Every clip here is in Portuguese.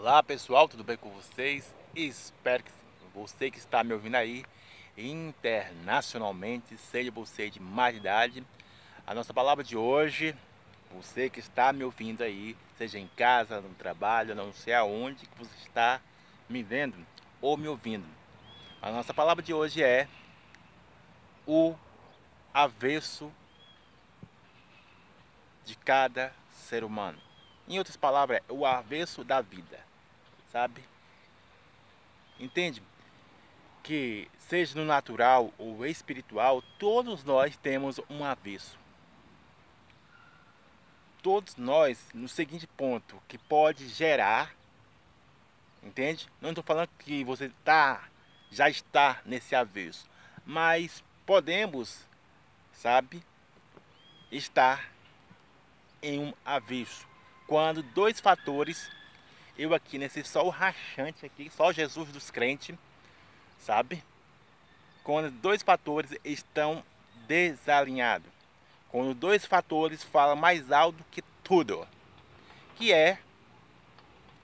Olá pessoal, tudo bem com vocês? Espero que você que está me ouvindo aí internacionalmente, seja você de mais idade. A nossa palavra de hoje, você que está me ouvindo aí, seja em casa, no trabalho, não sei aonde que você está me vendo ou me ouvindo. A nossa palavra de hoje é o avesso de cada ser humano. Em outras palavras, é o avesso da vida, sabe? Entende? Que seja no natural ou espiritual, todos nós temos um avesso. Todos nós, no seguinte ponto, que pode gerar, entende? Não estou falando que você tá, já está nesse avesso, mas podemos, sabe, estar em um avesso. Quando dois fatores, eu aqui nesse sol rachante aqui, só Jesus dos crentes, sabe? Quando dois fatores estão desalinhados. Quando dois fatores falam mais alto que tudo. Que é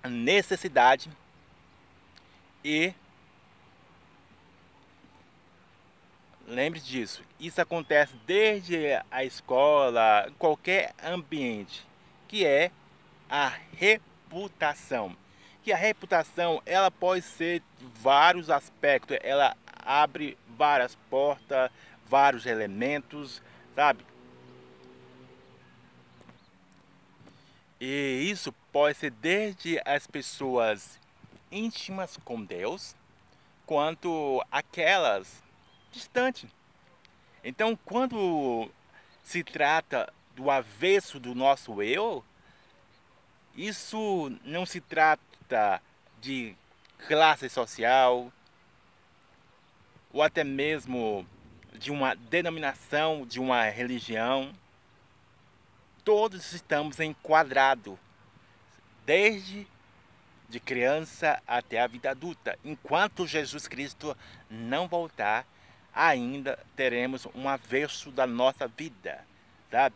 necessidade e Lembre disso. Isso acontece desde a escola, qualquer ambiente, que é a reputação. Que a reputação, ela pode ser vários aspectos. Ela abre várias portas, vários elementos, sabe? E isso pode ser desde as pessoas íntimas com Deus, quanto aquelas distante. Então, quando se trata do avesso do nosso eu, isso não se trata de classe social ou até mesmo de uma denominação, de uma religião. Todos estamos enquadrados, desde de criança até a vida adulta, enquanto Jesus Cristo não voltar ainda teremos um avesso da nossa vida, sabe?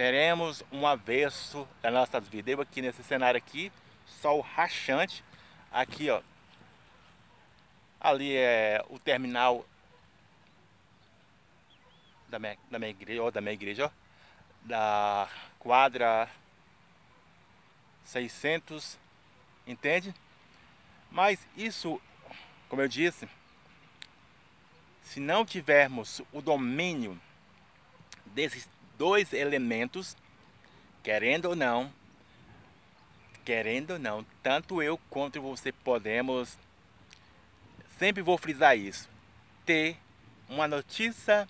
Teremos um avesso da nossa. Eu aqui nesse cenário aqui, sol rachante, aqui ó, ali é o terminal da minha, da minha igreja, ó, da minha igreja, ó, da quadra 600, entende? Mas isso como eu disse, se não tivermos o domínio desses dois elementos, querendo ou não, querendo ou não, tanto eu quanto você podemos, sempre vou frisar isso, ter uma notícia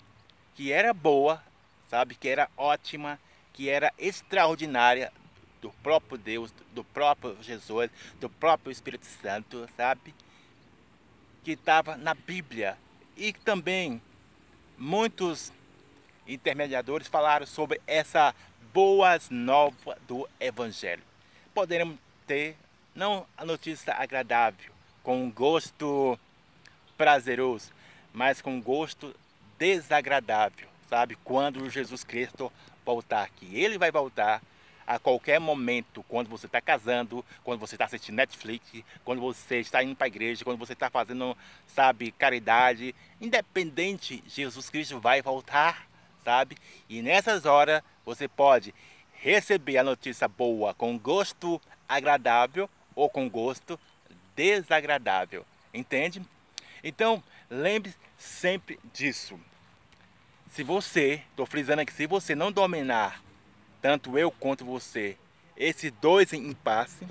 que era boa, sabe, que era ótima, que era extraordinária do próprio Deus, do próprio Jesus, do próprio Espírito Santo, sabe? que estava na Bíblia. E também muitos intermediadores falaram sobre essa boas novas do Evangelho. Poderemos ter não a notícia agradável, com um gosto prazeroso, mas com um gosto desagradável, sabe? Quando Jesus Cristo voltar aqui. Ele vai voltar a qualquer momento, quando você está casando, quando você está assistindo Netflix, quando você está indo para a igreja, quando você está fazendo, sabe, caridade, independente, Jesus Cristo vai voltar, sabe? E nessas horas você pode receber a notícia boa com gosto agradável ou com gosto desagradável, entende? Então, lembre sempre disso. Se você, estou frisando aqui, se você não dominar tanto eu quanto você, esses dois em impasse,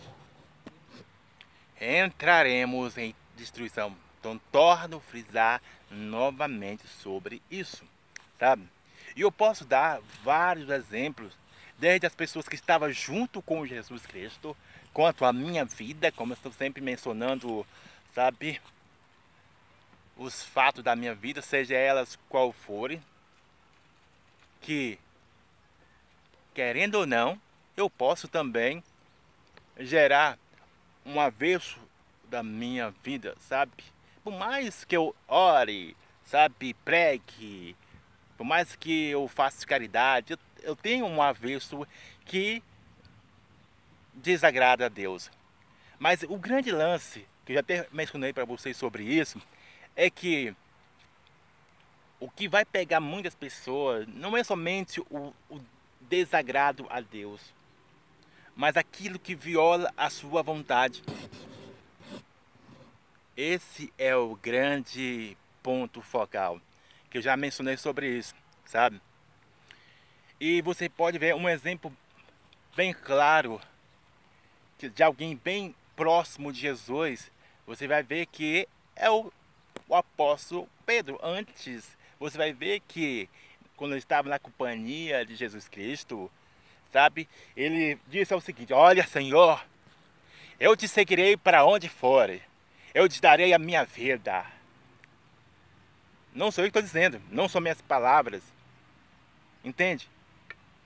entraremos em destruição. Então torno frisar novamente sobre isso, sabe? E eu posso dar vários exemplos, desde as pessoas que estavam junto com Jesus Cristo, quanto a minha vida, como eu estou sempre mencionando, sabe? Os fatos da minha vida, seja elas qual forem, que querendo ou não, eu posso também gerar um avesso da minha vida, sabe? Por mais que eu ore, sabe, pregue, por mais que eu faça caridade, eu, tenho um avesso que desagrada a Deus. Mas o grande lance, que eu já até mencionei para vocês sobre isso, é que o que vai pegar muitas pessoas não é somente o, o desagrado a Deus, mas aquilo que viola a sua vontade. Esse é o grande ponto focal, que eu já mencionei sobre isso, sabe? E você pode ver um exemplo bem claro de alguém bem próximo de Jesus, você vai ver que é o, o apóstolo Pedro. Antes, você vai ver que quando ele estava na companhia de Jesus Cristo, sabe, ele disse o seguinte: Olha, Senhor, eu te seguirei para onde for, eu te darei a minha vida. Não sou eu que estou dizendo, não são minhas palavras. Entende?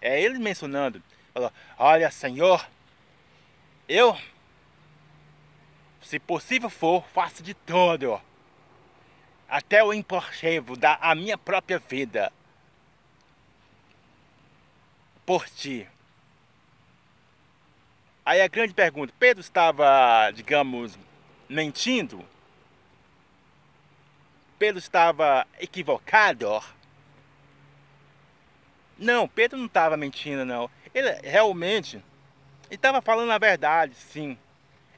É ele mencionando. Falou, olha, Senhor, eu, se possível for, faço de tudo. Até o impossível dar a minha própria vida por ti. Aí a grande pergunta, Pedro estava, digamos, mentindo? Pedro estava equivocado? Não, Pedro não estava mentindo, não. Ele realmente estava falando a verdade, sim.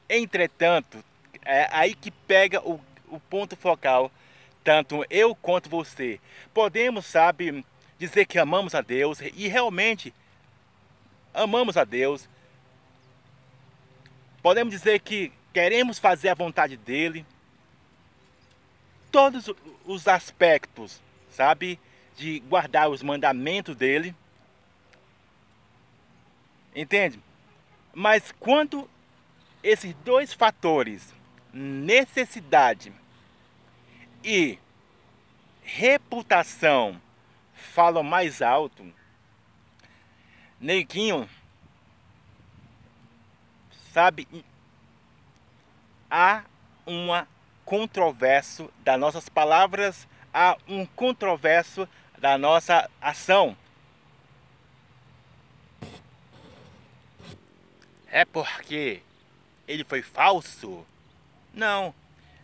Entretanto, é aí que pega o, o ponto focal, tanto eu quanto você. Podemos, sabe, dizer que amamos a Deus e realmente amamos a Deus. Podemos dizer que queremos fazer a vontade dele. Todos os aspectos, sabe? de guardar os mandamentos dele. Entende? Mas quando esses dois fatores, necessidade e reputação, falam mais alto, Neguinho, sabe, há uma controvérsia das nossas palavras, há um controverso da nossa ação. É porque ele foi falso? Não.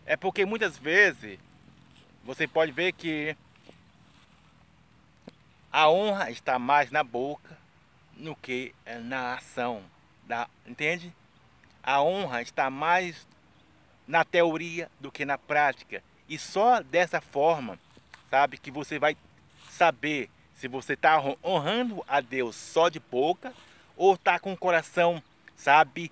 É porque muitas vezes você pode ver que a honra está mais na boca do que na ação. Entende? A honra está mais na teoria do que na prática. E só dessa forma, sabe, que você vai saber se você está honrando a Deus só de boca ou está com o coração, sabe,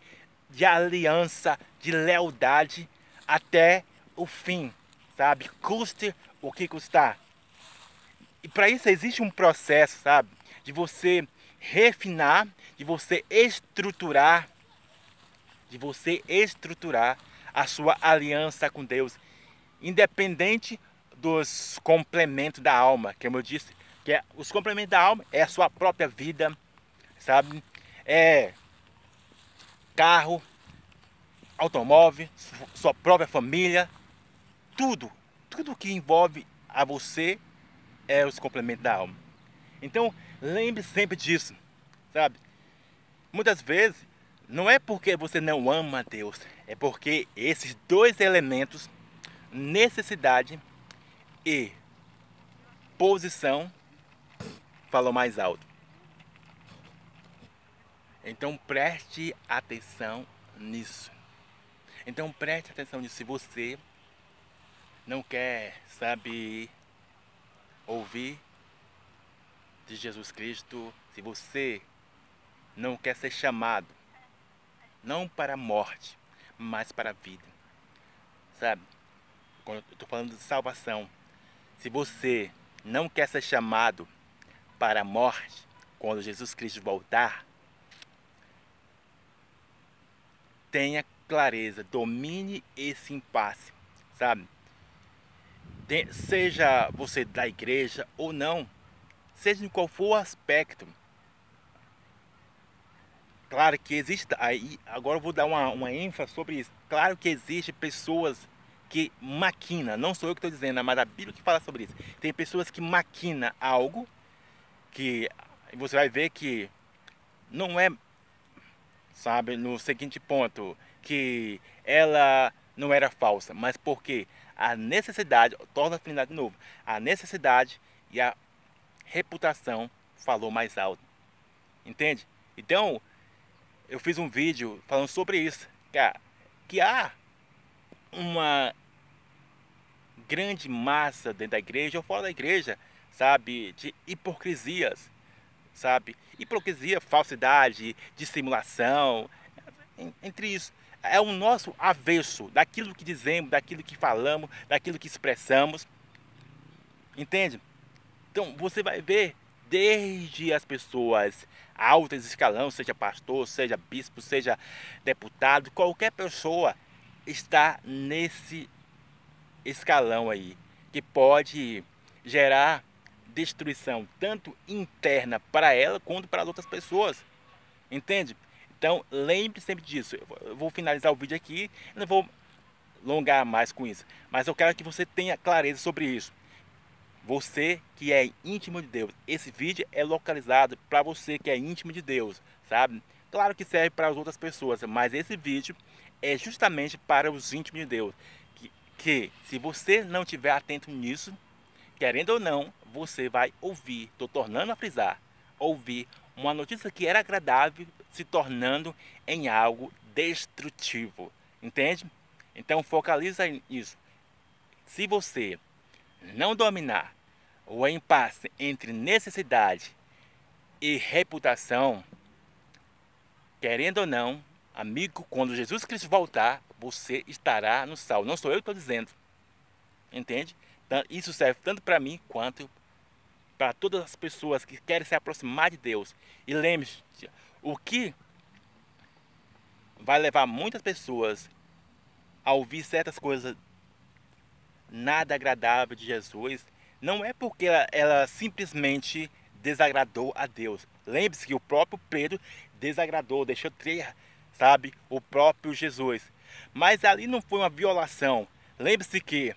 de aliança, de lealdade até o fim, sabe? Custe o que custar. E para isso existe um processo, sabe? De você refinar, de você estruturar, de você estruturar a sua aliança com Deus, independente dos complementos da alma, como eu disse, que é, os complementos da alma é a sua própria vida, sabe? É carro, automóvel, sua própria família, tudo, tudo que envolve a você é os complementos da alma. Então, lembre sempre disso, sabe? Muitas vezes não é porque você não ama a Deus, é porque esses dois elementos, necessidade e posição falou mais alto. Então preste atenção nisso. Então preste atenção nisso. Se você não quer, sabe, ouvir de Jesus Cristo, se você não quer ser chamado, não para a morte, mas para a vida, sabe? Quando eu estou falando de salvação, se você não quer ser chamado para a morte quando Jesus Cristo voltar, tenha clareza, domine esse impasse, sabe? seja você da igreja ou não, seja em qual for o aspecto. Claro que existe, aí agora eu vou dar uma, uma ênfase sobre isso. Claro que existe pessoas que maquina, não sou eu que estou dizendo, mas a Bíblia que fala sobre isso. Tem pessoas que maquina algo que você vai ver que não é sabe, no seguinte ponto, que ela não era falsa, mas porque a necessidade, torna a finalidade de novo, a necessidade e a reputação falou mais alto. Entende? Então, eu fiz um vídeo falando sobre isso, que, há uma grande massa dentro da igreja ou fora da igreja, sabe, de hipocrisias, sabe? Hipocrisia, falsidade, dissimulação, entre isso. É o nosso avesso daquilo que dizemos, daquilo que falamos, daquilo que expressamos. Entende? Então você vai ver desde as pessoas altas escalão, seja pastor, seja bispo, seja deputado, qualquer pessoa está nesse escalão aí que pode gerar destruição tanto interna para ela quanto para as outras pessoas. Entende? Então, lembre sempre disso. Eu vou finalizar o vídeo aqui, não vou alongar mais com isso, mas eu quero que você tenha clareza sobre isso. Você que é íntimo de Deus, esse vídeo é localizado para você que é íntimo de Deus, sabe? Claro que serve para as outras pessoas, mas esse vídeo é justamente para os íntimos de Deus. Que, que se você não estiver atento nisso, querendo ou não, você vai ouvir, estou tornando a frisar, ouvir uma notícia que era agradável se tornando em algo destrutivo. Entende? Então focaliza nisso. Se você não dominar o impasse entre necessidade e reputação, querendo ou não, amigo, quando Jesus Cristo voltar, você estará no sal. Não sou eu que estou dizendo. Entende? Então, isso serve tanto para mim quanto para todas as pessoas que querem se aproximar de Deus. E lembre-se, o que vai levar muitas pessoas a ouvir certas coisas nada agradável de Jesus, não é porque ela, ela simplesmente desagradou a Deus. Lembre-se que o próprio Pedro desagradou, deixou ter, sabe, o próprio Jesus. Mas ali não foi uma violação. Lembre-se que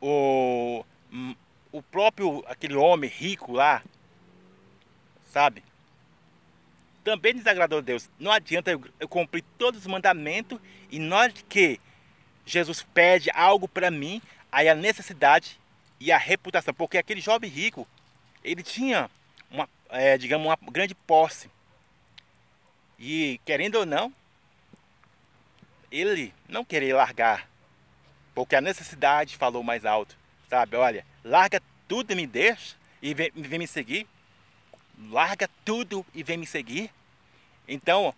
o, o próprio, aquele homem rico lá, sabe, também desagradou a Deus. Não adianta eu, eu cumprir todos os mandamentos e nós que Jesus pede algo para mim, aí a necessidade e a reputação, porque aquele jovem rico, ele tinha uma, é, digamos, uma grande posse. E querendo ou não, ele não queria largar, porque a necessidade falou mais alto, sabe? Olha, larga tudo e me deixa e vem, vem me seguir. Larga tudo e vem me seguir. Então,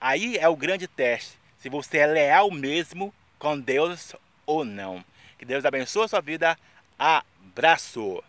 aí é o grande teste. Se você é leal mesmo com Deus ou não. Que Deus abençoe a sua vida. Abraço!